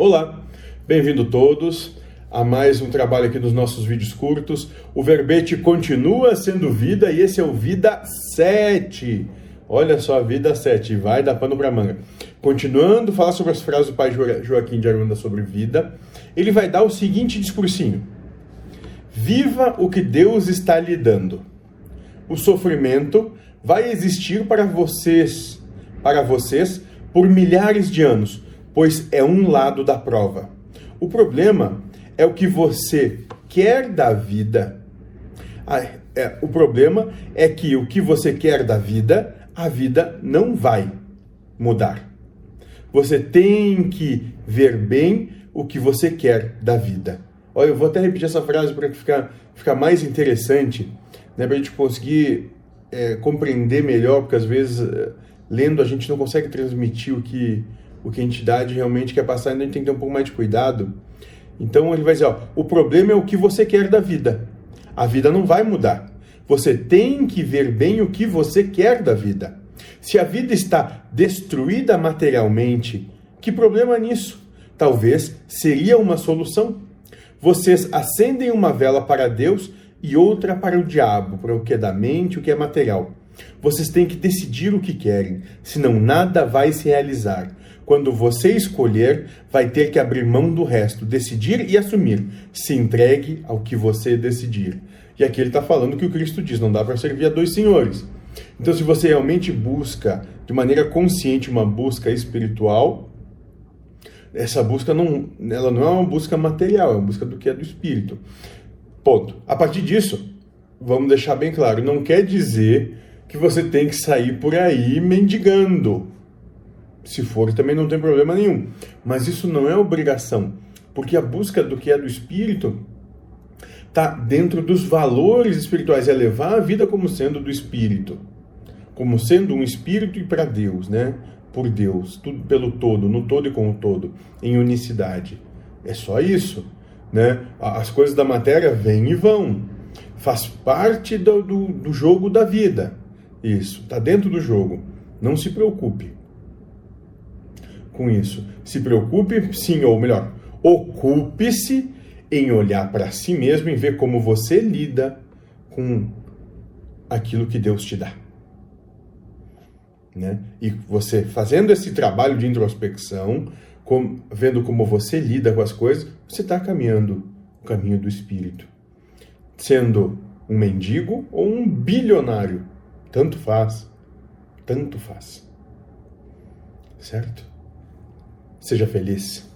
Olá, bem-vindo todos a mais um trabalho aqui dos nossos vídeos curtos. O verbete continua sendo vida e esse é o Vida 7. Olha só, Vida 7, vai dar pano pra manga. Continuando falar sobre as frases do pai Joaquim de Aranda sobre vida, ele vai dar o seguinte discursinho. Viva o que Deus está lhe dando. O sofrimento vai existir para vocês, para vocês por milhares de anos, pois é um lado da prova. O problema é o que você quer da vida. Ah, é, o problema é que o que você quer da vida, a vida não vai mudar. Você tem que ver bem o que você quer da vida. Olha, eu vou até repetir essa frase para ficar, ficar mais interessante, né, para a gente conseguir é, compreender melhor, porque às vezes é, lendo a gente não consegue transmitir o que, o que a entidade realmente quer passar, então a gente tem que ter um pouco mais de cuidado. Então ele vai dizer: ó, o problema é o que você quer da vida. A vida não vai mudar. Você tem que ver bem o que você quer da vida. Se a vida está destruída materialmente, que problema nisso? Talvez seria uma solução. Vocês acendem uma vela para Deus e outra para o diabo, para o que é da mente, o que é material. Vocês têm que decidir o que querem, senão nada vai se realizar. Quando você escolher, vai ter que abrir mão do resto, decidir e assumir. Se entregue ao que você decidir. E aqui ele está falando que o Cristo diz: não dá para servir a dois senhores. Então, se você realmente busca de maneira consciente uma busca espiritual, essa busca não, ela não é uma busca material, é uma busca do que é do espírito. Ponto. A partir disso, vamos deixar bem claro, não quer dizer que você tem que sair por aí mendigando. Se for, também não tem problema nenhum. Mas isso não é obrigação, porque a busca do que é do espírito está dentro dos valores espirituais, é levar a vida como sendo do espírito, como sendo um espírito e para Deus, né? Por Deus, tudo pelo todo, no todo e com o todo, em unicidade. É só isso, né? As coisas da matéria vêm e vão, faz parte do, do, do jogo da vida. Isso, está dentro do jogo. Não se preocupe com isso. Se preocupe, sim, ou melhor, ocupe-se em olhar para si mesmo e ver como você lida com aquilo que Deus te dá. Né? E você fazendo esse trabalho de introspecção, com, vendo como você lida com as coisas, você está caminhando o caminho do espírito. Sendo um mendigo ou um bilionário, tanto faz, tanto faz. Certo? Seja feliz.